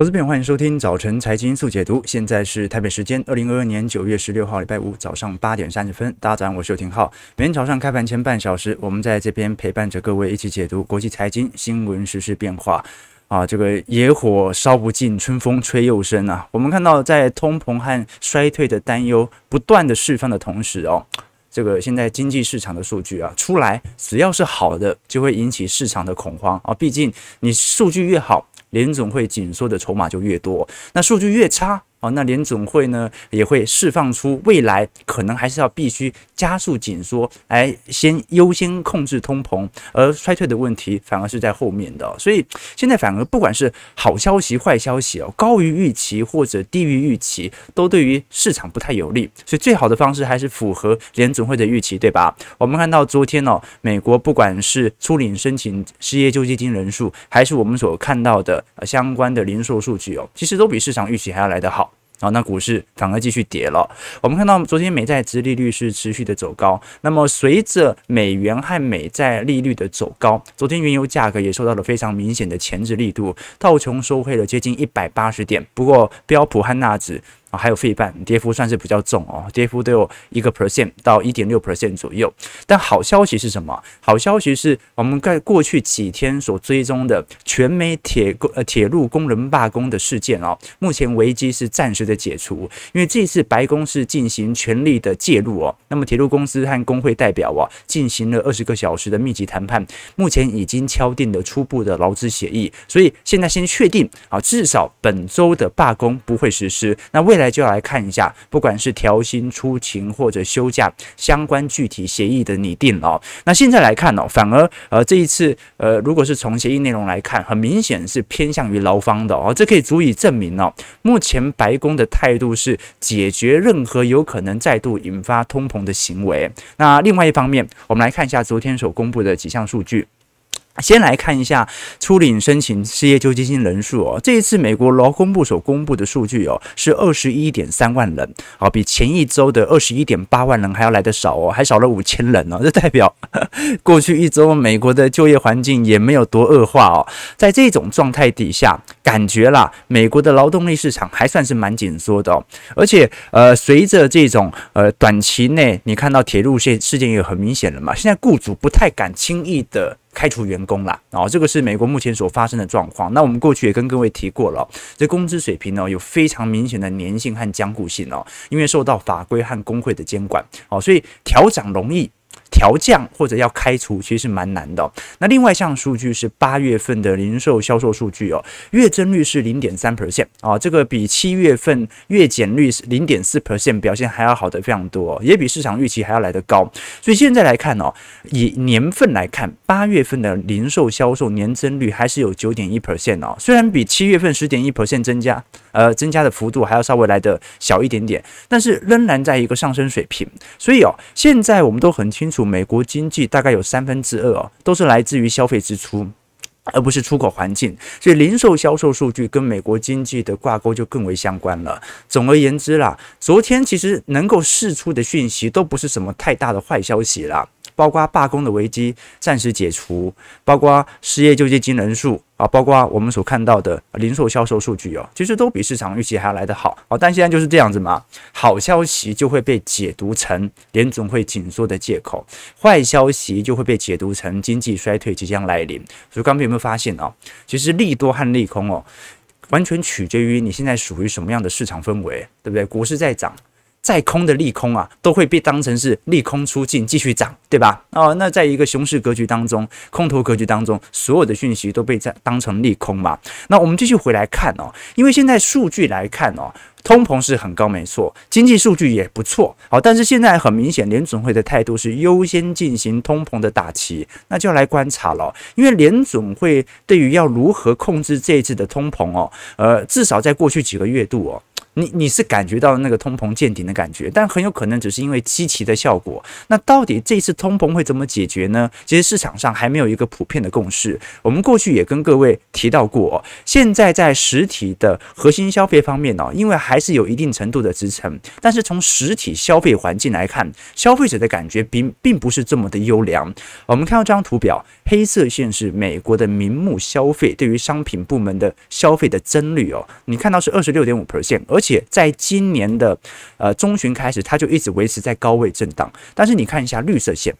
投资朋友，欢迎收听早晨财经速解读。现在是台北时间二零二二年九月十六号，礼拜五早上八点三十分。大家早上好，我是邱廷浩。每天早上开盘前半小时，我们在这边陪伴着各位一起解读国际财经新闻、时事变化。啊，这个野火烧不尽，春风吹又生啊！我们看到，在通膨和衰退的担忧不断的释放的同时哦，这个现在经济市场的数据啊出来，只要是好的，就会引起市场的恐慌啊。毕竟你数据越好。联总会紧缩的筹码就越多，那数据越差。哦，那联总会呢也会释放出未来可能还是要必须加速紧缩，来先优先控制通膨，而衰退的问题反而是在后面的。所以现在反而不管是好消息、坏消息哦，高于预期或者低于预期，都对于市场不太有利。所以最好的方式还是符合联总会的预期，对吧？我们看到昨天哦，美国不管是初领申请失业救济金人数，还是我们所看到的相关的零售数据哦，其实都比市场预期还要来得好。好，那股市反而继续跌了。我们看到昨天美债殖利率是持续的走高，那么随着美元和美债利率的走高，昨天原油价格也受到了非常明显的前置力度，道琼收回了接近一百八十点，不过标普和纳指。啊，还有费半跌幅算是比较重哦，跌幅都有一个 percent 到一点六 percent 左右。但好消息是什么？好消息是我们在过去几天所追踪的全美铁工呃铁路工人罢工的事件哦，目前危机是暂时的解除，因为这次白宫是进行全力的介入哦。那么铁路公司和工会代表啊进行了二十个小时的密集谈判，目前已经敲定了初步的劳资协议，所以现在先确定啊，至少本周的罢工不会实施。那为现在就要来看一下，不管是调薪、出勤或者休假相关具体协议的拟定哦。那现在来看哦，反而呃这一次呃，如果是从协议内容来看，很明显是偏向于劳方的哦。这可以足以证明哦，目前白宫的态度是解决任何有可能再度引发通膨的行为。那另外一方面，我们来看一下昨天所公布的几项数据。先来看一下初领申请失业救济金人数哦，这一次美国劳工部所公布的数据哦是二十一点三万人，啊，比前一周的二十一点八万人还要来得少哦，还少了五千人哦，这代表 过去一周美国的就业环境也没有多恶化哦，在这种状态底下，感觉啦，美国的劳动力市场还算是蛮紧缩的哦，而且呃，随着这种呃短期内你看到铁路线事件也很明显了嘛，现在雇主不太敢轻易的。开除员工啦，哦，这个是美国目前所发生的状况。那我们过去也跟各位提过了，这工资水平呢有非常明显的粘性和僵固性哦，因为受到法规和工会的监管哦，所以调整容易。调降或者要开除，其实是蛮难的。那另外一项数据是八月份的零售销售数据哦，月增率是零点三 percent 啊，这个比七月份月减率是零点四 percent 表现还要好的非常多，也比市场预期还要来得高。所以现在来看哦，以年份来看，八月份的零售销售年增率还是有九点一 percent 哦，虽然比七月份十点一 percent 增加，呃，增加的幅度还要稍微来得小一点点，但是仍然在一个上升水平。所以哦，现在我们都很清楚。美国经济大概有三分之二哦，都是来自于消费支出，而不是出口环境，所以零售销售数据跟美国经济的挂钩就更为相关了。总而言之啦，昨天其实能够释出的讯息都不是什么太大的坏消息啦。包括罢工的危机暂时解除，包括失业救济金人数啊，包括我们所看到的零售销售数据哦，其实都比市场预期还要来得好啊。但现在就是这样子嘛，好消息就会被解读成联总会紧缩的借口，坏消息就会被解读成经济衰退即将来临。所以刚才有没有发现哦？其实利多和利空哦，完全取决于你现在属于什么样的市场氛围，对不对？股市在涨。再空的利空啊，都会被当成是利空出尽，继续涨，对吧？哦，那在一个熊市格局当中，空头格局当中，所有的讯息都被在当成利空嘛。那我们继续回来看哦，因为现在数据来看哦，通膨是很高，没错，经济数据也不错，好，但是现在很明显，联准会的态度是优先进行通膨的打击，那就要来观察了，因为联准会对于要如何控制这一次的通膨哦，呃，至少在过去几个月度哦。你你是感觉到那个通膨见顶的感觉，但很有可能只是因为基期的效果。那到底这次通膨会怎么解决呢？其实市场上还没有一个普遍的共识。我们过去也跟各位提到过，现在在实体的核心消费方面呢，因为还是有一定程度的支撑，但是从实体消费环境来看，消费者的感觉并并不是这么的优良。我们看到这张图表，黑色线是美国的名目消费对于商品部门的消费的增率哦，你看到是二十六点五 percent，而且且在今年的呃中旬开始，它就一直维持在高位震荡。但是你看一下绿色线，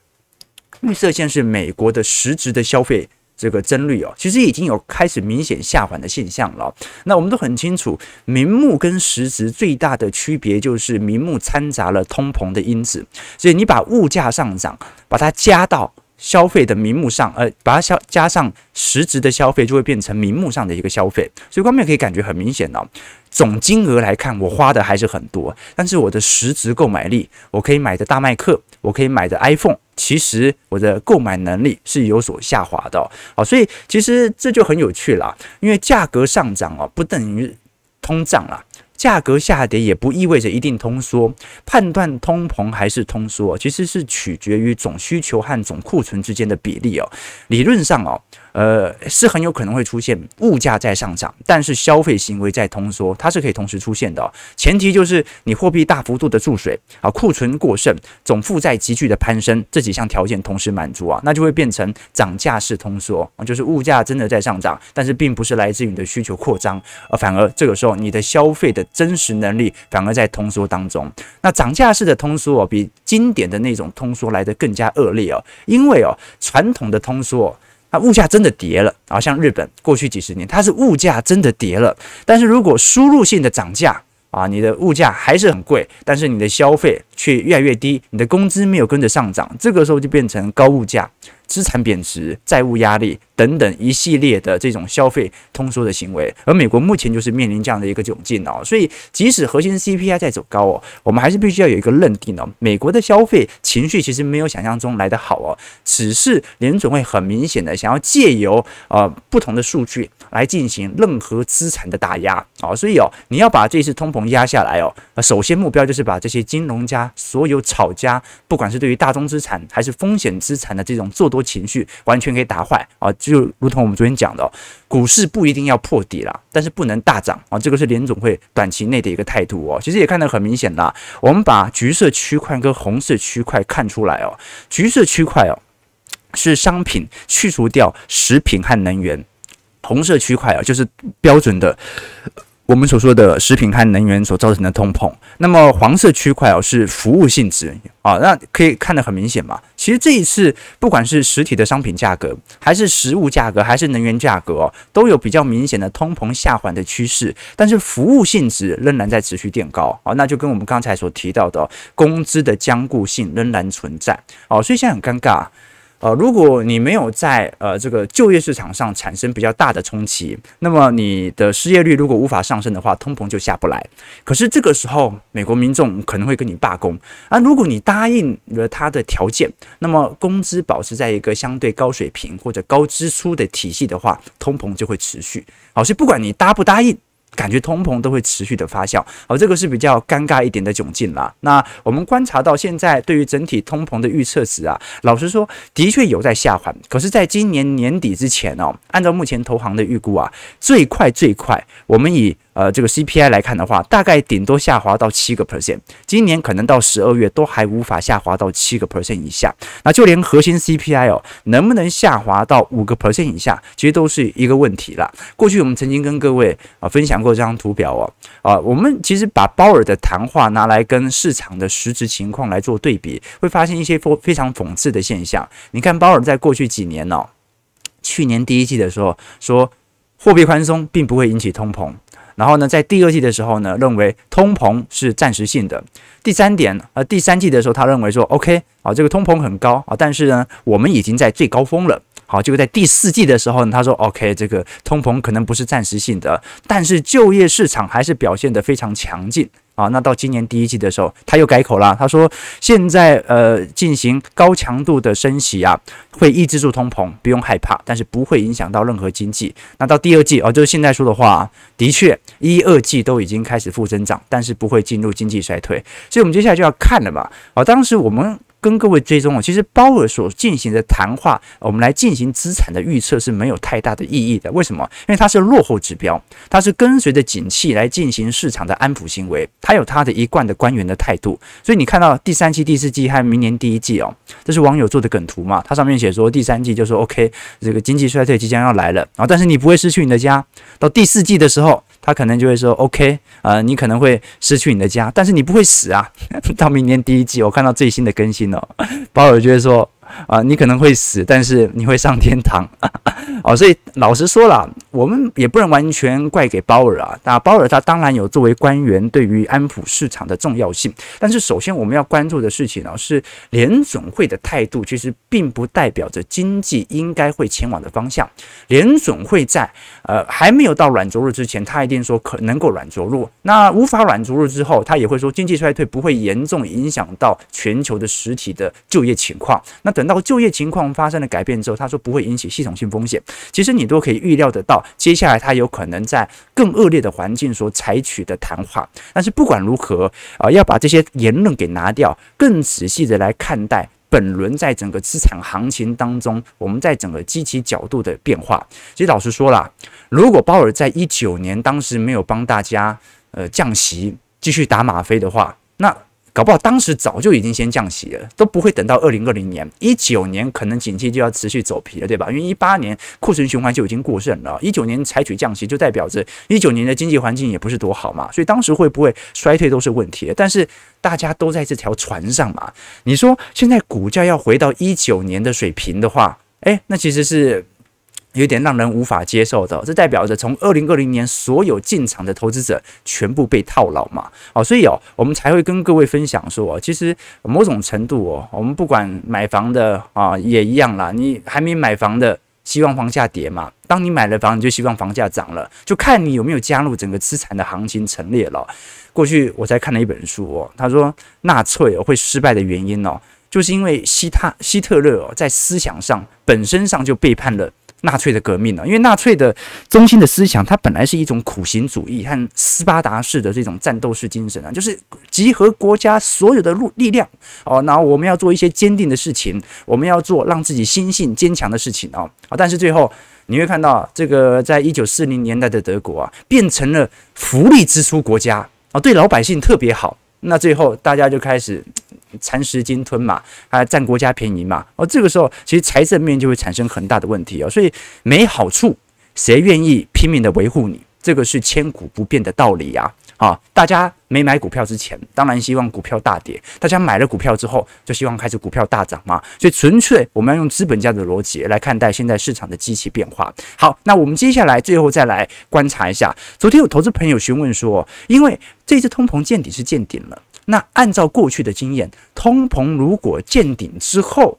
绿色线是美国的实质的消费这个增率哦，其实已经有开始明显下滑的现象了。那我们都很清楚，名目跟实质最大的区别就是名目掺杂了通膨的因子，所以你把物价上涨，把它加到。消费的名目上，呃，把它消加上实质的消费，就会变成名目上的一个消费。所以，观众可以感觉很明显哦。总金额来看，我花的还是很多，但是我的实质购买力，我可以买的大麦克，我可以买的 iPhone，其实我的购买能力是有所下滑的。好，所以其实这就很有趣了，因为价格上涨哦，不等于通胀了。价格下跌也不意味着一定通缩，判断通膨还是通缩，其实是取决于总需求和总库存之间的比例哦。理论上哦。呃，是很有可能会出现物价在上涨，但是消费行为在通缩，它是可以同时出现的。前提就是你货币大幅度的注水啊，库存过剩，总负债急剧的攀升，这几项条件同时满足啊，那就会变成涨价式通缩啊，就是物价真的在上涨，但是并不是来自于你的需求扩张，而反而这个时候你的消费的真实能力反而在通缩当中。那涨价式的通缩哦，比经典的那种通缩来得更加恶劣哦，因为哦，传统的通缩。那物价真的跌了啊，像日本过去几十年，它是物价真的跌了。但是如果输入性的涨价啊，你的物价还是很贵，但是你的消费却越来越低，你的工资没有跟着上涨，这个时候就变成高物价。资产贬值、债务压力等等一系列的这种消费通缩的行为，而美国目前就是面临这样的一个窘境哦。所以，即使核心 CPI 在走高哦，我们还是必须要有一个认定哦，美国的消费情绪其实没有想象中来得好哦，只是联准会很明显的想要借由呃不同的数据来进行任何资产的打压哦。所以哦，你要把这次通膨压下来哦，首先目标就是把这些金融家所有炒家，不管是对于大宗资产还是风险资产的这种做多。情绪完全可以打坏啊，就如同我们昨天讲的，股市不一定要破底啦，但是不能大涨啊，这个是联总会短期内的一个态度哦。其实也看得很明显啦，我们把橘色区块跟红色区块看出来哦，橘色区块哦是商品去除掉食品和能源，红色区块啊就是标准的。我们所说的食品和能源所造成的通膨，那么黄色区块哦是服务性质啊，那可以看得很明显嘛。其实这一次不管是实体的商品价格，还是食物价格，还是能源价格哦，都有比较明显的通膨下缓的趋势，但是服务性质仍然在持续垫高。啊，那就跟我们刚才所提到的工资的僵固性仍然存在。哦，所以现在很尴尬。呃，如果你没有在呃这个就业市场上产生比较大的冲击，那么你的失业率如果无法上升的话，通膨就下不来。可是这个时候，美国民众可能会跟你罢工啊。如果你答应了他的条件，那么工资保持在一个相对高水平或者高支出的体系的话，通膨就会持续。好，所以不管你答不答应。感觉通膨都会持续的发酵，而这个是比较尴尬一点的窘境啦。那我们观察到现在对于整体通膨的预测值啊，老实说的确有在下滑，可是在今年年底之前哦，按照目前投行的预估啊，最快最快我们以。呃，这个 CPI 来看的话，大概顶多下滑到七个 percent，今年可能到十二月都还无法下滑到七个 percent 以下。那就连核心 CPI 哦，能不能下滑到五个 percent 以下，其实都是一个问题了。过去我们曾经跟各位啊分享过这张图表哦，啊，我们其实把鲍尔的谈话拿来跟市场的实质情况来做对比，会发现一些非非常讽刺的现象。你看鲍尔在过去几年哦，去年第一季的时候说货币宽松并不会引起通膨。然后呢，在第二季的时候呢，认为通膨是暂时性的。第三点，呃，第三季的时候，他认为说，OK，啊，这个通膨很高啊，但是呢，我们已经在最高峰了。好，结果在第四季的时候呢，他说 OK，这个通膨可能不是暂时性的，但是就业市场还是表现得非常强劲。啊，那到今年第一季的时候，他又改口了。他说，现在呃进行高强度的升息啊，会抑制住通膨，不用害怕，但是不会影响到任何经济。那到第二季哦，就是现在说的话，的确一二季都已经开始负增长，但是不会进入经济衰退。所以我们接下来就要看了嘛。啊，当时我们。跟各位追踪哦，其实鲍尔所进行的谈话，我们来进行资产的预测是没有太大的意义的。为什么？因为它是落后指标，它是跟随着景气来进行市场的安抚行为，它有它的一贯的官员的态度。所以你看到第三季、第四季和明年第一季哦，这是网友做的梗图嘛？它上面写说第三季就说 OK，这个经济衰退即将要来了啊，但是你不会失去你的家。到第四季的时候。他可能就会说：“OK，呃，你可能会失去你的家，但是你不会死啊。”到明年第一季，我看到最新的更新哦，保尔就会说。啊，你可能会死，但是你会上天堂。哦，所以老实说了，我们也不能完全怪给鲍尔啊。那鲍尔他当然有作为官员对于安抚市场的重要性，但是首先我们要关注的事情呢，是联准会的态度，其实并不代表着经济应该会前往的方向。联准会在呃还没有到软着陆之前，他一定说可能够软着陆。那无法软着陆之后，他也会说经济衰退不会严重影响到全球的实体的就业情况。那等到就业情况发生了改变之后，他说不会引起系统性风险。其实你都可以预料得到，接下来他有可能在更恶劣的环境所采取的谈话。但是不管如何啊、呃，要把这些言论给拿掉，更仔细的来看待本轮在整个资产行情当中，我们在整个基期角度的变化。其实老实说啦，如果鲍尔在一九年当时没有帮大家呃降息，继续打吗啡的话，那。搞不好当时早就已经先降息了，都不会等到二零二零年、一九年，可能景气就要持续走皮了，对吧？因为一八年库存循环就已经过剩了，一九年采取降息，就代表着一九年的经济环境也不是多好嘛，所以当时会不会衰退都是问题。但是大家都在这条船上嘛，你说现在股价要回到一九年的水平的话，诶，那其实是。有点让人无法接受的，这代表着从二零二零年所有进场的投资者全部被套牢嘛？哦，所以哦，我们才会跟各位分享说，其实某种程度哦，我们不管买房的啊也一样啦，你还没买房的，希望房价跌嘛；当你买了房，你就希望房价涨了，就看你有没有加入整个资产的行情陈列了。过去我才看了一本书哦，他说纳粹会失败的原因哦，就是因为希特希特勒哦在思想上本身上就背叛了。纳粹的革命呢？因为纳粹的中心的思想，它本来是一种苦行主义和斯巴达式的这种战斗式精神啊，就是集合国家所有的力力量哦，然后我们要做一些坚定的事情，我们要做让自己心性坚强的事情哦。啊，但是最后你会看到，这个在一九四零年代的德国啊，变成了福利支出国家啊，对老百姓特别好。那最后大家就开始。蚕食鲸吞嘛，还占国家便宜嘛，哦，这个时候其实财政面就会产生很大的问题哦，所以没好处，谁愿意拼命的维护你？这个是千古不变的道理呀！啊，大家没买股票之前，当然希望股票大跌；大家买了股票之后，就希望开始股票大涨嘛。所以纯粹我们要用资本家的逻辑来看待现在市场的机器变化。好，那我们接下来最后再来观察一下，昨天有投资朋友询问说，因为这次通膨见底是见顶了。那按照过去的经验，通膨如果见顶之后，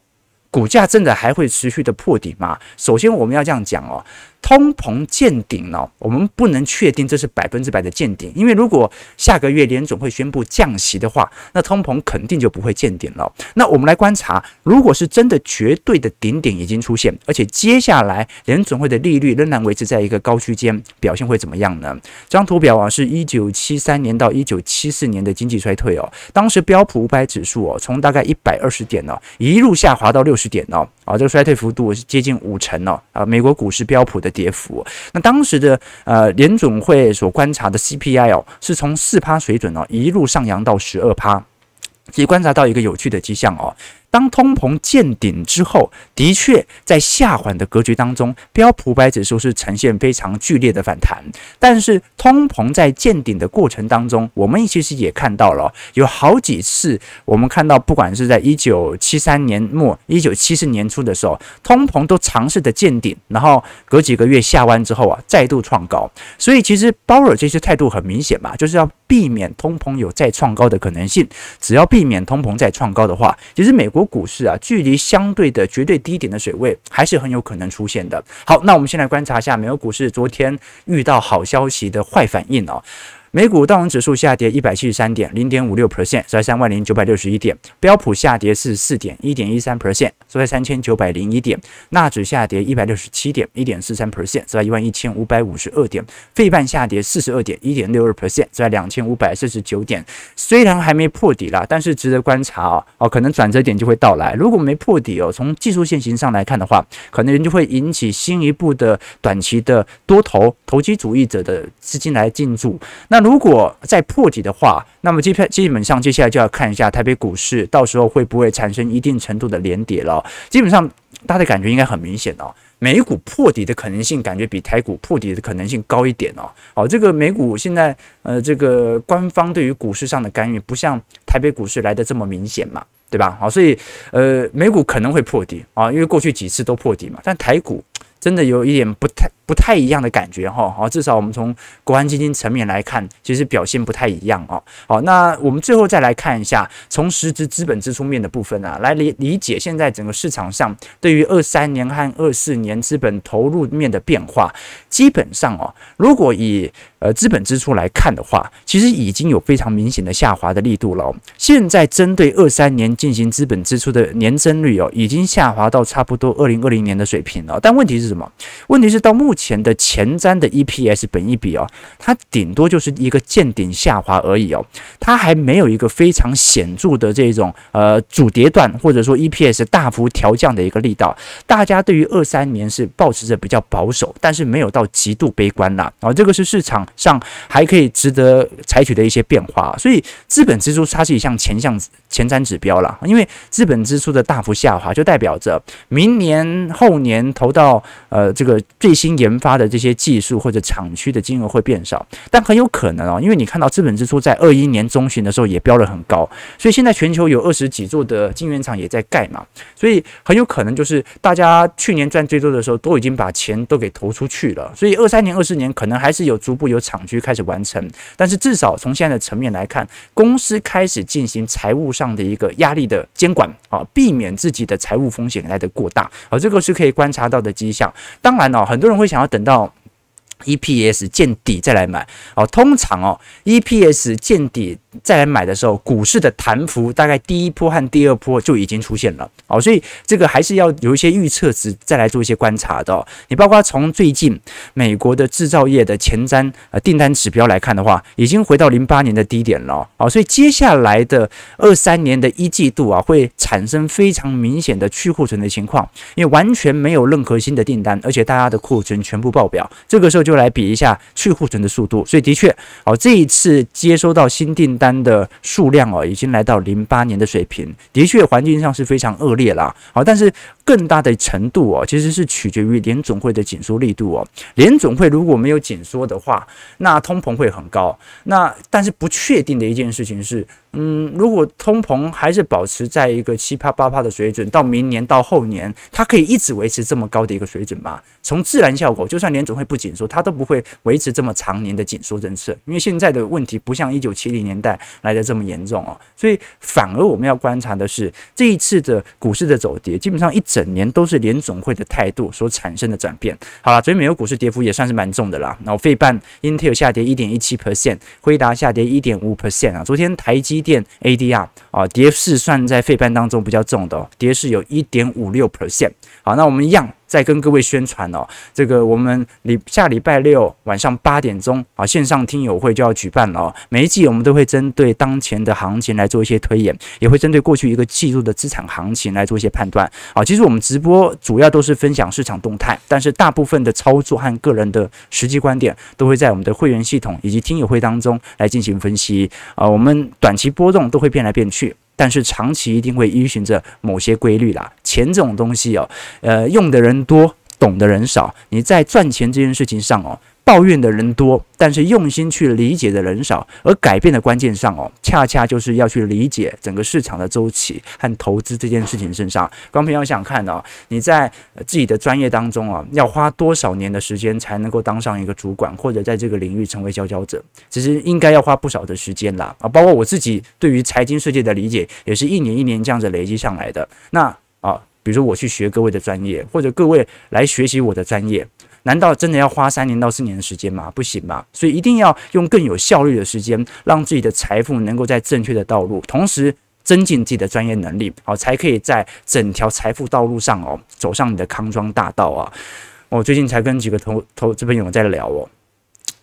股价真的还会持续的破底吗？首先我们要这样讲哦。通膨见顶了，我们不能确定这是百分之百的见顶，因为如果下个月联总会宣布降息的话，那通膨肯定就不会见顶了。那我们来观察，如果是真的绝对的顶点已经出现，而且接下来联总会的利率仍然维持在一个高区间，表现会怎么样呢？这张图表啊，是一九七三年到一九七四年的经济衰退哦，当时标普五百指数哦，从大概一百二十点哦，一路下滑到六十点哦，啊，这个衰退幅度是接近五成哦，啊，美国股市标普的。跌幅，那当时的呃联总会所观察的 CPI 哦，是从四趴水准哦一路上扬到十二趴，其实观察到一个有趣的迹象哦。当通膨见顶之后，的确在下缓的格局当中，标普五百指数是呈现非常剧烈的反弹。但是通膨在见顶的过程当中，我们其实也看到了有好几次，我们看到不管是在一九七三年末、一九七四年初的时候，通膨都尝试的见顶，然后隔几个月下弯之后啊，再度创高。所以其实鲍尔这些态度很明显嘛，就是要避免通膨有再创高的可能性。只要避免通膨再创高的话，其实美国。国股市啊，距离相对的绝对低点的水位还是很有可能出现的。好，那我们先来观察一下美国股市昨天遇到好消息的坏反应哦。美股道琼指数下跌一百七十三点，零点五六 percent，收在三万零九百六十一点。标普下跌四十四点，一点一三 percent，收在三千九百零一点。纳指下跌一百六十七点，一点四三 percent，收在一万一千五百五十二点。费半下跌四十二点，一点六二 percent，收在两千五百四十九点。虽然还没破底啦，但是值得观察哦。哦，可能转折点就会到来。如果没破底哦，从技术线型上来看的话，可能就会引起新一步的短期的多头投机主义者的资金来进驻。那如果再破底的话，那么基基本上接下来就要看一下台北股市到时候会不会产生一定程度的连跌了。基本上大家的感觉应该很明显哦，美股破底的可能性感觉比台股破底的可能性高一点哦。好，这个美股现在呃这个官方对于股市上的干预不像台北股市来的这么明显嘛，对吧？好，所以呃美股可能会破底啊，因为过去几次都破底嘛，但台股真的有一点不太。不太一样的感觉哈，好，至少我们从国安基金层面来看，其实表现不太一样哦。好，那我们最后再来看一下从实质资本支出面的部分啊，来理理解现在整个市场上对于二三年和二四年资本投入面的变化。基本上哦，如果以呃资本支出来看的话，其实已经有非常明显的下滑的力度了。现在针对二三年进行资本支出的年增率哦，已经下滑到差不多二零二零年的水平了。但问题是什么？问题是到目前。的前瞻的 EPS 本益比哦，它顶多就是一个见顶下滑而已哦，它还没有一个非常显著的这种呃主跌段或者说 EPS 大幅调降的一个力道。大家对于二三年是保持着比较保守，但是没有到极度悲观啦。啊，这个是市场上还可以值得采取的一些变化。所以资本支出它是一项前项前瞻指标啦，因为资本支出的大幅下滑，就代表着明年后年投到呃这个最新研发的这些技术或者厂区的金额会变少，但很有可能哦，因为你看到资本支出在二一年中旬的时候也飙了很高，所以现在全球有二十几座的晶圆厂也在盖嘛，所以很有可能就是大家去年赚最多的时候都已经把钱都给投出去了，所以二三年、二四年可能还是有逐步有厂区开始完成，但是至少从现在的层面来看，公司开始进行财务上的一个压力的监管啊，避免自己的财务风险来的过大，啊这个是可以观察到的迹象。当然哦，很多人会想要等到。EPS 见底再来买哦，通常哦，EPS 见底再来买的时候，股市的弹幅大概第一波和第二波就已经出现了哦，所以这个还是要有一些预测值再来做一些观察的。你包括从最近美国的制造业的前瞻呃订单指标来看的话，已经回到零八年的低点了哦，所以接下来的二三年的一季度啊，会产生非常明显的去库存的情况，因为完全没有任何新的订单，而且大家的库存全部爆表，这个时候就。来比一下去库存的速度，所以的确，哦，这一次接收到新订单的数量哦，已经来到零八年的水平，的确环境上是非常恶劣啦。好，但是更大的程度哦，其实是取决于联总会的紧缩力度哦。联总会如果没有紧缩的话，那通膨会很高。那但是不确定的一件事情是。嗯，如果通膨还是保持在一个七趴八趴的水准，到明年到后年，它可以一直维持这么高的一个水准吗？从自然效果，就算联总会不紧缩，它都不会维持这么长年的紧缩政策。因为现在的问题不像一九七零年代来的这么严重哦，所以反而我们要观察的是这一次的股市的走跌，基本上一整年都是联总会的态度所产生的转变。好了，所以美国股市跌幅也算是蛮重的啦。然后费半 Intel 下跌一点一七 percent，辉达下跌一点五 percent 啊，昨天台积。电 ADR 啊，跌势算在费半当中比较重的哦，跌势有一点五六 percent。好，那我们一样。再跟各位宣传哦，这个我们礼下礼拜六晚上八点钟啊，线上听友会就要举办了哦。每一季我们都会针对当前的行情来做一些推演，也会针对过去一个季度的资产行情来做一些判断。啊，其实我们直播主要都是分享市场动态，但是大部分的操作和个人的实际观点都会在我们的会员系统以及听友会当中来进行分析。啊，我们短期波动都会变来变去。但是长期一定会依循着某些规律啦。钱这种东西哦，呃，用的人多，懂的人少。你在赚钱这件事情上哦，抱怨的人多，但是用心去理解的人少。而改变的关键上哦，恰恰就是要去理解整个市场的周期和投资这件事情身上。光平要想看哦，你在自己的专业当中啊，要花多少年的时间才能够当上一个主管，或者在这个领域成为佼佼者？其实应该要花不少的时间啦啊！包括我自己对于财经世界的理解，也是一年一年这样子累积上来的。那啊，比如说我去学各位的专业，或者各位来学习我的专业。难道真的要花三年到四年的时间吗？不行吧。所以一定要用更有效率的时间，让自己的财富能够在正确的道路，同时增进自己的专业能力，好，才可以在整条财富道路上哦，走上你的康庄大道啊！我最近才跟几个投投资朋友在聊哦，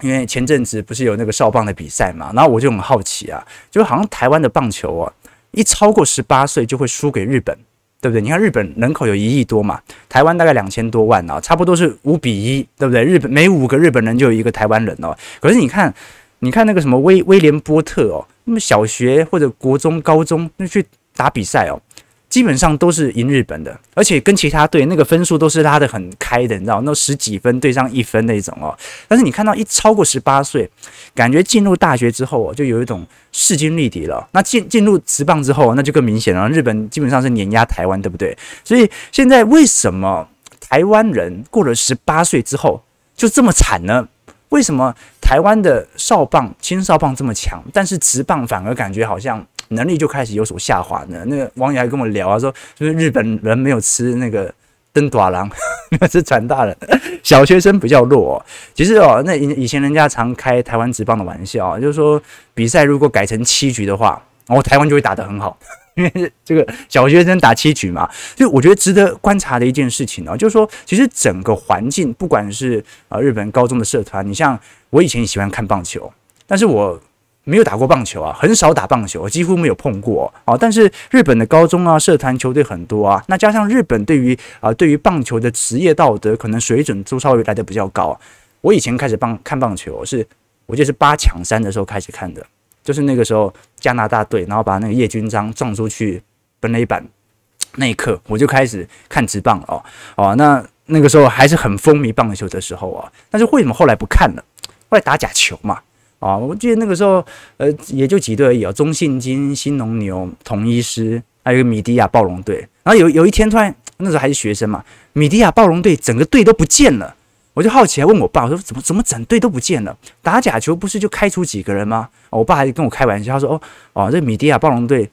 因为前阵子不是有那个少棒的比赛嘛，然后我就很好奇啊，就好像台湾的棒球啊，一超过十八岁就会输给日本。对不对？你看日本人口有一亿多嘛，台湾大概两千多万哦，差不多是五比一，对不对？日本每五个日本人就有一个台湾人哦。可是你看，你看那个什么威威廉波特哦，那么小学或者国中、高中那去打比赛哦。基本上都是赢日本的，而且跟其他队那个分数都是拉得很开的，你知道，那十几分对上一分那种哦。但是你看到一超过十八岁，感觉进入大学之后哦，就有一种势均力敌了。那进进入职棒之后，那就更明显了。日本基本上是碾压台湾，对不对？所以现在为什么台湾人过了十八岁之后就这么惨呢？为什么台湾的少棒、青少棒这么强，但是职棒反而感觉好像？能力就开始有所下滑呢。那个网友还跟我聊啊，说就是日本人没有吃那个登大郎，没有吃传大人，小学生比较弱。其实哦，那以以前人家常开台湾职棒的玩笑，就是说比赛如果改成七局的话，然后台湾就会打得很好，因 为这个小学生打七局嘛。就我觉得值得观察的一件事情呢，就是说其实整个环境，不管是啊日本高中的社团，你像我以前也喜欢看棒球，但是我。没有打过棒球啊，很少打棒球，几乎没有碰过啊。但是日本的高中啊，社团球队很多啊。那加上日本对于啊，对于棒球的职业道德，可能水准都稍微来的比较高。我以前开始棒看棒球，是我记得是八强三的时候开始看的，就是那个时候加拿大队，然后把那个叶君璋撞出去本垒板那一刻，我就开始看直棒了哦。哦，那那个时候还是很风靡棒球的时候啊。但是为什么后来不看了？后来打假球嘛。啊，我记得那个时候，呃，也就几队而已啊，中信金、新农牛、同一师，还有个米迪亚暴龙队。然后有有一天突然，那时候还是学生嘛，米迪亚暴龙队整个队都不见了。我就好奇，还问我爸，我说怎么怎么整队都不见了？打假球不是就开除几个人吗？我爸还跟我开玩笑，他说：“哦哦，这米迪亚暴龙队。”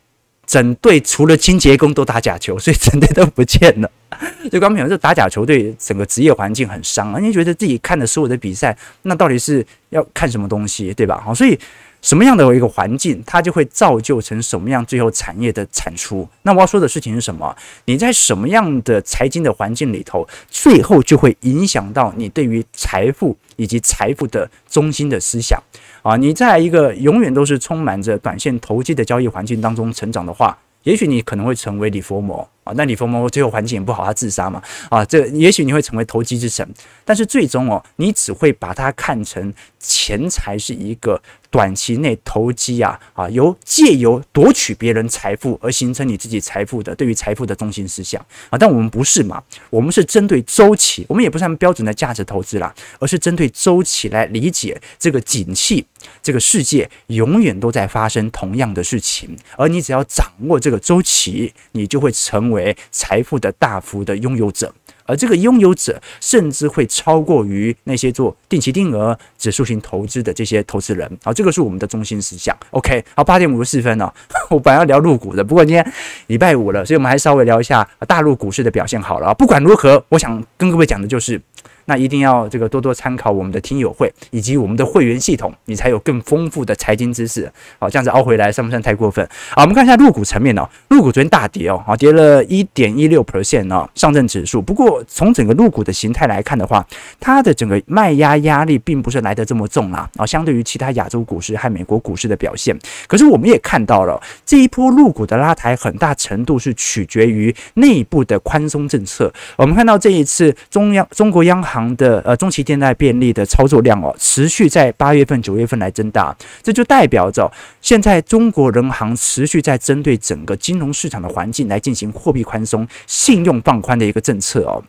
整队除了清洁工都打假球，所以整队都不见了。就刚才讲，这打假球对整个职业环境很伤啊！你觉得自己看的所有的比赛，那到底是要看什么东西，对吧？好，所以什么样的一个环境，它就会造就成什么样最后产业的产出。那我要说的事情是什么？你在什么样的财经的环境里头，最后就会影响到你对于财富以及财富的中心的思想。啊，你在一个永远都是充满着短线投机的交易环境当中成长的话，也许你可能会成为李佛摩啊。那李佛摩最后环境也不好，他自杀嘛。啊，这也许你会成为投机之神，但是最终哦，你只会把它看成钱财是一个。短期内投机啊啊，由借由夺取别人财富而形成你自己财富的，对于财富的中心思想啊，但我们不是嘛？我们是针对周期，我们也不是按标准的价值投资啦，而是针对周期来理解这个景气，这个世界永远都在发生同样的事情，而你只要掌握这个周期，你就会成为财富的大幅的拥有者。而这个拥有者甚至会超过于那些做定期定额、指数型投资的这些投资人。好，这个是我们的中心思想。OK，好，八点五十四分了，我本来要聊入股的，不过今天礼拜五了，所以我们还稍微聊一下大陆股市的表现好了。不管如何，我想跟各位讲的就是。那一定要这个多多参考我们的听友会以及我们的会员系统，你才有更丰富的财经知识。好，这样子凹回来算不算太过分？好，我们看一下入股层面哦，入股昨天大跌哦，好，跌了一点一六 percent 哦，上证指数。不过从整个入股的形态来看的话，它的整个卖压压力并不是来得这么重啦。啊，相对于其他亚洲股市和美国股市的表现，可是我们也看到了这一波入股的拉抬，很大程度是取决于内部的宽松政策。我们看到这一次中央中国央行。行的呃中期借贷便利的操作量哦，持续在八月份、九月份来增大，这就代表着现在中国人行持续在针对整个金融市场的环境来进行货币宽松、信用放宽的一个政策哦。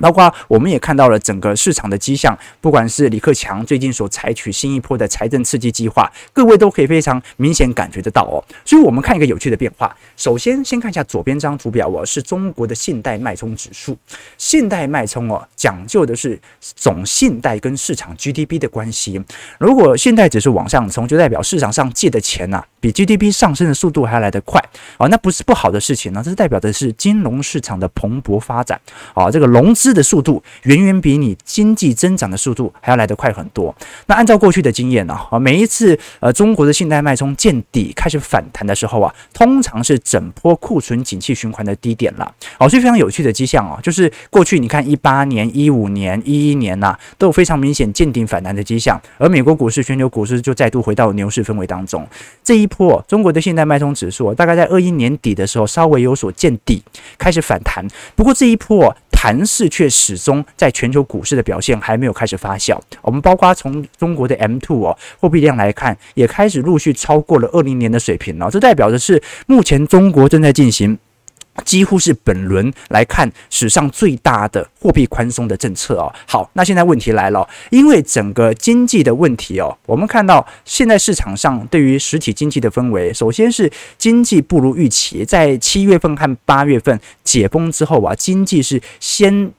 包括我们也看到了整个市场的迹象，不管是李克强最近所采取新一波的财政刺激计划，各位都可以非常明显感觉得到哦。所以，我们看一个有趣的变化。首先，先看一下左边这张图表哦，是中国的信贷脉冲指数。信贷脉冲哦，讲究的是总信贷跟市场 GDP 的关系。如果信贷指数往上冲，就代表市场上借的钱呐、比 GDP 上升的速度还要来得快哦。那不是不好的事情呢，这是代表的是金融市场的蓬勃发展啊。这个融资的速度远远比你经济增长的速度还要来得快很多。那按照过去的经验呢，啊，每一次呃中国的信贷脉冲见底开始反弹的时候啊，通常是整波库存景气循环的低点了。哦，所以非常有趣的迹象啊，就是过去你看一八年、一五年、一一年呐，都有非常明显见顶反弹的迹象，而美国股市、全球股市就再度回到牛市氛围当中。这一波中国的信贷脉冲指数大概在二一年底的时候稍微有所见底，开始反弹。不过这一波。盘势却始终在全球股市的表现还没有开始发酵。我们包括从中国的 M two 哦货币量来看，也开始陆续超过了二零年的水平了。这代表的是目前中国正在进行。几乎是本轮来看史上最大的货币宽松的政策哦。好，那现在问题来了，因为整个经济的问题哦，我们看到现在市场上对于实体经济的氛围，首先是经济不如预期，在七月份和八月份解封之后啊，经济是先。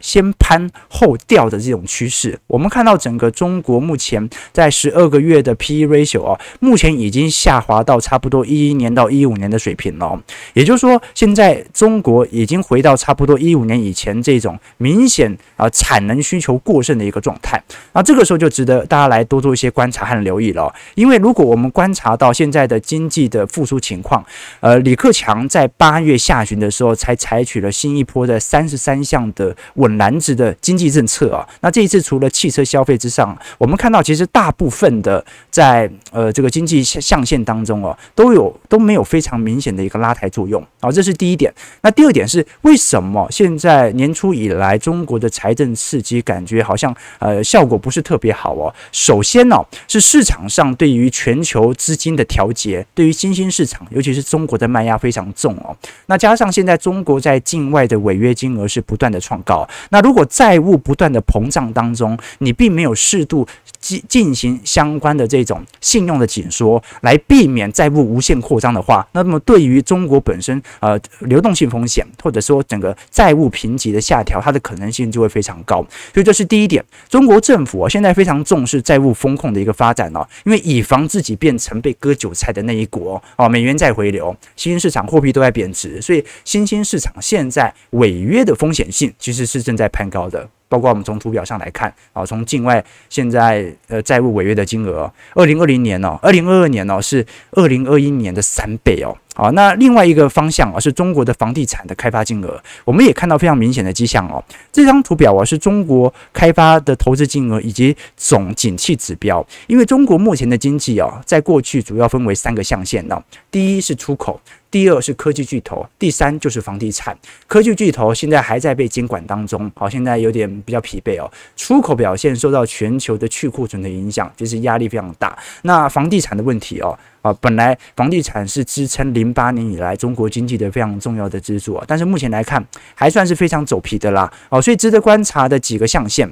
先攀后掉的这种趋势，我们看到整个中国目前在十二个月的 P/E ratio 啊，目前已经下滑到差不多一一年到一五年的水平了。也就是说，现在中国已经回到差不多一五年以前这种明显啊产能需求过剩的一个状态。那这个时候就值得大家来多做一些观察和留意了。因为如果我们观察到现在的经济的复苏情况，呃，李克强在八月下旬的时候才采取了新一波的三十三项的稳。难值的经济政策啊，那这一次除了汽车消费之上，我们看到其实大部分的在呃这个经济象限当中哦，都有都没有非常明显的一个拉抬作用啊，这是第一点。那第二点是为什么现在年初以来中国的财政刺激感觉好像呃效果不是特别好哦？首先呢是市场上对于全球资金的调节，对于新兴市场尤其是中国的卖压非常重哦。那加上现在中国在境外的违约金额是不断的创高。那如果债务不断的膨胀当中，你并没有适度进进行相关的这种信用的紧缩，来避免债务无限扩张的话，那么对于中国本身呃流动性风险，或者说整个债务评级的下调，它的可能性就会非常高。所以这是第一点，中国政府现在非常重视债务风控的一个发展哦，因为以防自己变成被割韭菜的那一国哦，美元在回流，新兴市场货币都在贬值，所以新兴市场现在违约的风险性其实是正在攀高的。包括我们从图表上来看啊，从境外现在呃债务违约的金额，二零二零年哦，二零二二年哦是二零二一年的三倍哦。好，那另外一个方向啊，是中国的房地产的开发金额，我们也看到非常明显的迹象哦。这张图表啊，是中国开发的投资金额以及总景气指标。因为中国目前的经济啊，在过去主要分为三个象限呢，第一是出口。第二是科技巨头，第三就是房地产。科技巨头现在还在被监管当中，好，现在有点比较疲惫哦。出口表现受到全球的去库存的影响，就是压力非常大。那房地产的问题哦，啊，本来房地产是支撑零八年以来中国经济的非常重要的支柱啊，但是目前来看还算是非常走皮的啦。哦，所以值得观察的几个象限。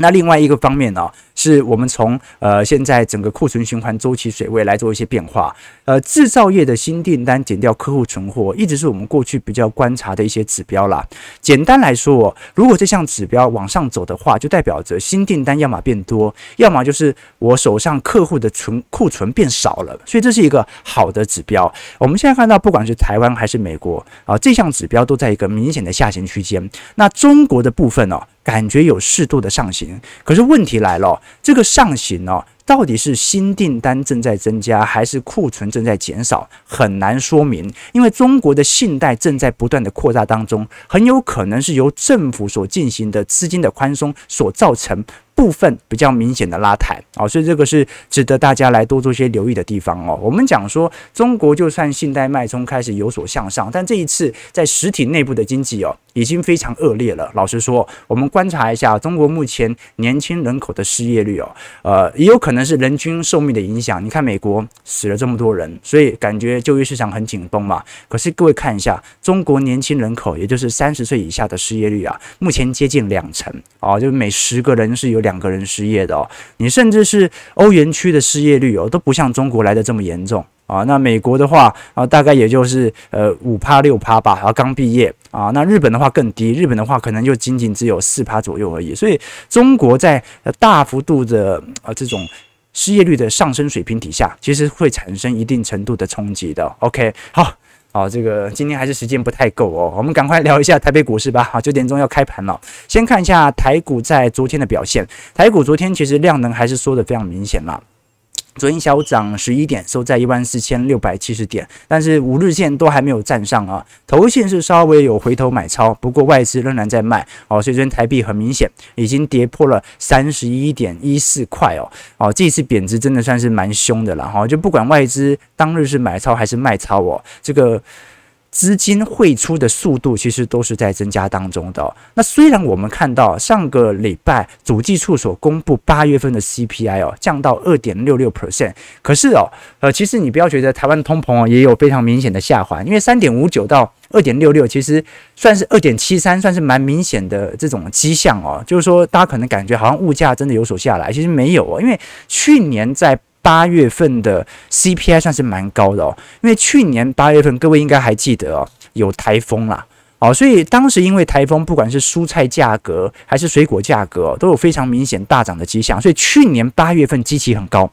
那另外一个方面呢，是我们从呃现在整个库存循环周期水位来做一些变化。呃，制造业的新订单减掉客户存货，一直是我们过去比较观察的一些指标啦。简单来说，如果这项指标往上走的话，就代表着新订单要么变多，要么就是我手上客户的存库存变少了。所以这是一个好的指标。我们现在看到，不管是台湾还是美国啊，这项指标都在一个明显的下行区间。那中国的部分呢，感觉有适度的上行。可是问题来了，这个上行呢，到底是新订单正在增加，还是库存正在减少，很难说明。因为中国的信贷正在不断的扩大当中，很有可能是由政府所进行的资金的宽松所造成。部分比较明显的拉抬啊，所以这个是值得大家来多做些留意的地方哦。我们讲说，中国就算信贷脉冲开始有所向上，但这一次在实体内部的经济哦，已经非常恶劣了。老实说，我们观察一下中国目前年轻人口的失业率哦，呃，也有可能是人均寿命的影响。你看美国死了这么多人，所以感觉就业市场很紧绷嘛。可是各位看一下，中国年轻人口，也就是三十岁以下的失业率啊，目前接近两成哦，就每十个人是有两两个人失业的哦。你甚至是欧元区的失业率哦，都不像中国来的这么严重。啊，那美国的话啊，大概也就是呃五趴六趴吧，然后刚毕业啊。那日本的话更低，日本的话可能就仅仅只有四趴左右而已。所以中国在大幅度的啊这种失业率的上升水平底下，其实会产生一定程度的冲击的。OK，好，好，这个今天还是时间不太够哦，我们赶快聊一下台北股市吧。好，九点钟要开盘了，先看一下台股在昨天的表现。台股昨天其实量能还是缩得非常明显了。昨天小涨十一点，收在一万四千六百七十点，但是五日线都还没有站上啊。头线是稍微有回头买超，不过外资仍然在卖哦，所以昨天台币很明显已经跌破了三十一点一四块哦哦，这次贬值真的算是蛮凶的了哈，就不管外资当日是买超还是卖超哦，这个。资金汇出的速度其实都是在增加当中的。那虽然我们看到上个礼拜主计处所公布八月份的 CPI 哦降到二点六六 percent，可是哦呃其实你不要觉得台湾通膨哦也有非常明显的下滑，因为三点五九到二点六六其实算是二点七三，算是蛮明显的这种迹象哦。就是说大家可能感觉好像物价真的有所下来，其实没有哦，因为去年在八月份的 CPI 算是蛮高的哦，因为去年八月份各位应该还记得哦，有台风啦，哦，所以当时因为台风，不管是蔬菜价格还是水果价格，都有非常明显大涨的迹象，所以去年八月份基期很高，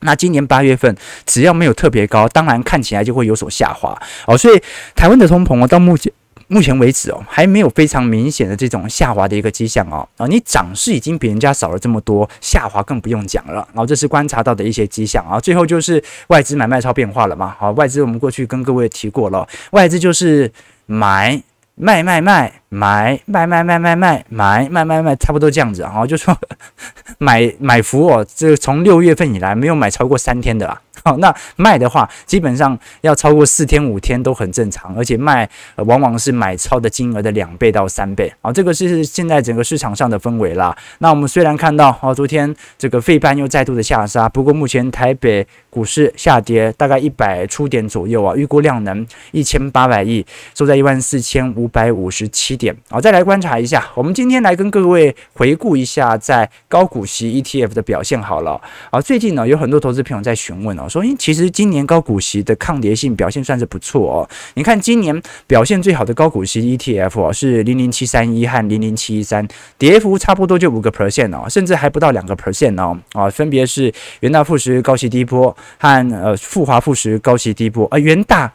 那今年八月份只要没有特别高，当然看起来就会有所下滑哦，所以台湾的通膨哦，到目前。目前为止哦，还没有非常明显的这种下滑的一个迹象哦。啊，你涨势已经比人家少了这么多，下滑更不用讲了。然后这是观察到的一些迹象啊。最后就是外资买卖超变化了嘛。好，外资我们过去跟各位提过了，外资就是买卖卖卖买卖卖卖卖卖买卖卖卖，差不多这样子啊。就说 买买伏哦，这从六月份以来没有买超过三天的啦。好，那卖的话，基本上要超过四天五天都很正常，而且卖、往往是买超的金额的两倍到三倍。好，这个是现在整个市场上的氛围啦。那我们虽然看到，哦，昨天这个费半又再度的下杀，不过目前台北股市下跌大概一百出点左右啊，预估量能一千八百亿，收在一万四千五五百五十七点。好，再来观察一下，我们今天来跟各位回顾一下在高股息 ETF 的表现好了。好，最近呢有很多投资朋友在询问哦。所以其实今年高股息的抗跌性表现算是不错哦。你看今年表现最好的高股息 ETF 哦，是零零七三一和零零七一三，跌幅差不多就五个 percent 哦，甚至还不到两个 percent 哦。啊，分别是元大富时高息低波和呃复华富时高息低波啊，元大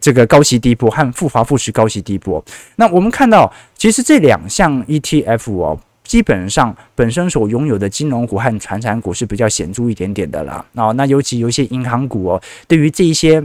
这个高息低波和复华富时高息低波。那我们看到，其实这两项 ETF 哦。基本上本身所拥有的金融股和传产股是比较显著一点点的啦。哦，那尤其有一些银行股哦，对于这一些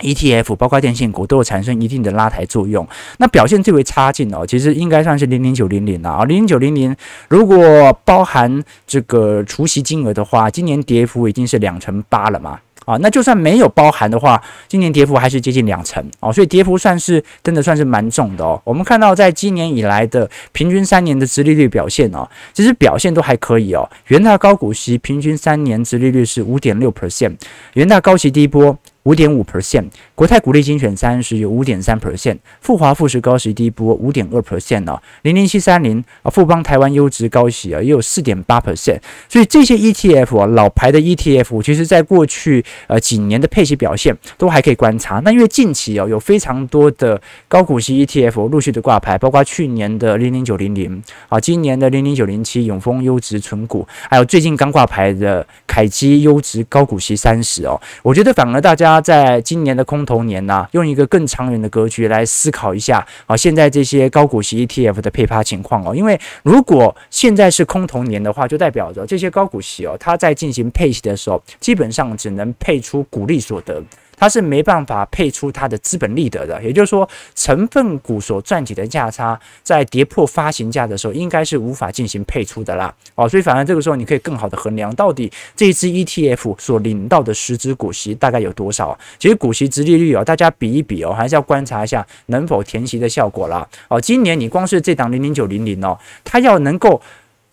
ETF，包括电信股都有产生一定的拉抬作用。那表现最为差劲哦，其实应该算是零零九零零了啊。零零九零零如果包含这个除息金额的话，今年跌幅已经是两成八了嘛。啊，那就算没有包含的话，今年跌幅还是接近两成哦，所以跌幅算是真的算是蛮重的哦。我们看到在今年以来的平均三年的殖利率表现哦，其实表现都还可以哦。元大高股息平均三年殖利率是五点六 percent，元大高息低波。五点五 percent，国泰股利精选三十有五点三 percent，富华富时高息低波五点二 percent 哦，零零七三零啊，富邦台湾优质高息啊，也有四点八 percent，所以这些 ETF 啊，老牌的 ETF，其实在过去呃几年的配息表现都还可以观察。那因为近期哦，有非常多的高股息 ETF 陆续的挂牌，包括去年的零零九零零啊，今年的零零九零七永丰优质存股，还有最近刚挂牌的凯基优质高股息三十哦，我觉得反而大家。在今年的空头年呢、用一个更长远的格局来思考一下啊，现在这些高股息 ETF 的配发情况哦，因为如果现在是空头年的话，就代表着这些高股息哦，它在进行配息的时候，基本上只能配出股利所得。它是没办法配出它的资本利得的。也就是说，成分股所赚取的价差，在跌破发行价的时候，应该是无法进行配出的啦。哦，所以反而这个时候，你可以更好的衡量到底这一支 ETF 所领到的实质股息大概有多少。其实股息殖利率哦，大家比一比哦，还是要观察一下能否填息的效果啦。哦，今年你光是这档零零九零零哦，它要能够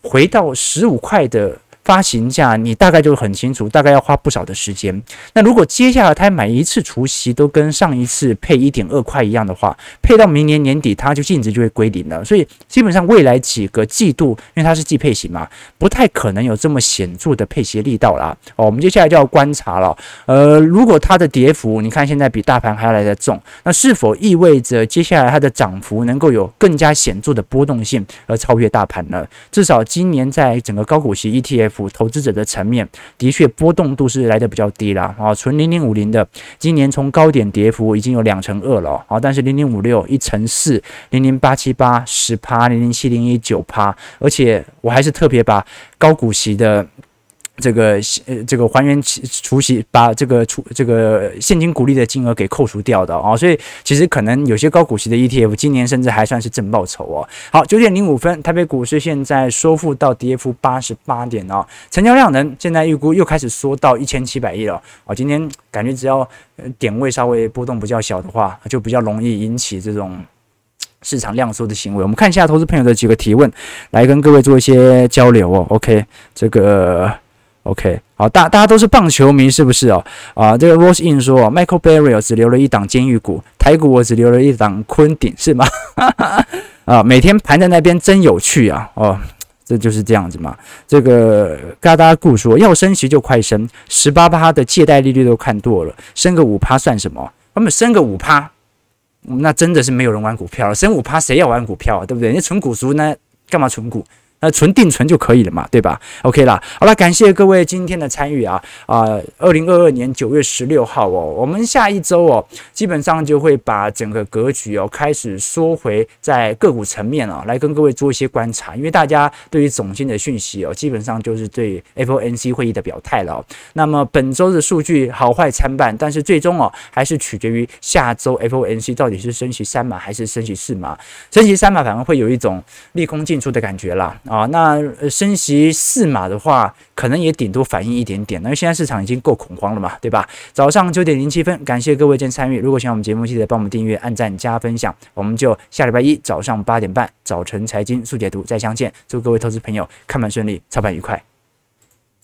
回到十五块的。发行价你大概就很清楚，大概要花不少的时间。那如果接下来他买一次除息都跟上一次配一点二块一样的话，配到明年年底它就净值就会归零了。所以基本上未来几个季度，因为它是季配型嘛，不太可能有这么显著的配息力道啦。哦，我们接下来就要观察了。呃，如果它的跌幅你看现在比大盘还要来得重，那是否意味着接下来它的涨幅能够有更加显著的波动性而超越大盘呢？至少今年在整个高股息 ETF。投资者的层面的确波动度是来的比较低了。啊，纯零零五零的今年从高点跌幅已经有两成二了啊，但是零零五六一成四，零零八七八十趴，零零七零一九趴，而且我还是特别把高股息的。这个呃，这个还原除息，把这个除这个现金股利的金额给扣除掉的哦，所以其实可能有些高股息的 ETF 今年甚至还算是正报酬哦。好，九点零五分，台北股市现在收复到跌幅八十八点哦，成交量能现在预估又开始缩到一千七百亿了哦。今天感觉只要点位稍微波动比较小的话，就比较容易引起这种市场量缩的行为。我们看一下投资朋友的几个提问，来跟各位做一些交流哦。OK，这个。OK，好，大大家都是棒球迷，是不是哦？啊，这个 Rose In 说，Michael Barry 只留了一档监狱股，台股我只留了一档昆鼎，是吗？啊，每天盘在那边真有趣啊！哦，这就是这样子嘛。这个嘎达固说，要升息就快升，十八趴的借贷利率都看多了，升个五趴算什么？他们升个五趴，那真的是没有人玩股票了。升五趴谁要玩股票啊？对不对？你存股族呢，干嘛存股？那存定存就可以了嘛，对吧？OK 啦，好了，感谢各位今天的参与啊啊！二零二二年九月十六号哦，我们下一周哦，基本上就会把整个格局哦开始缩回在个股层面啊，来跟各位做一些观察。因为大家对于总经的讯息哦，基本上就是对 FOMC 会议的表态了。那么本周的数据好坏参半，但是最终哦还是取决于下周 FOMC 到底是升息三码还是升息四码。升息三码反而会有一种利空进出的感觉啦。那升息四码的话，可能也顶多反映一点点。因为现在市场已经够恐慌了嘛，对吧？早上九点零七分，感谢各位今天参与。如果喜欢我们节目，记得帮我们订阅、按赞、加分享。我们就下礼拜一早上八点半，早晨财经速解读再相见。祝各位投资朋友看盘顺利，操盘愉快。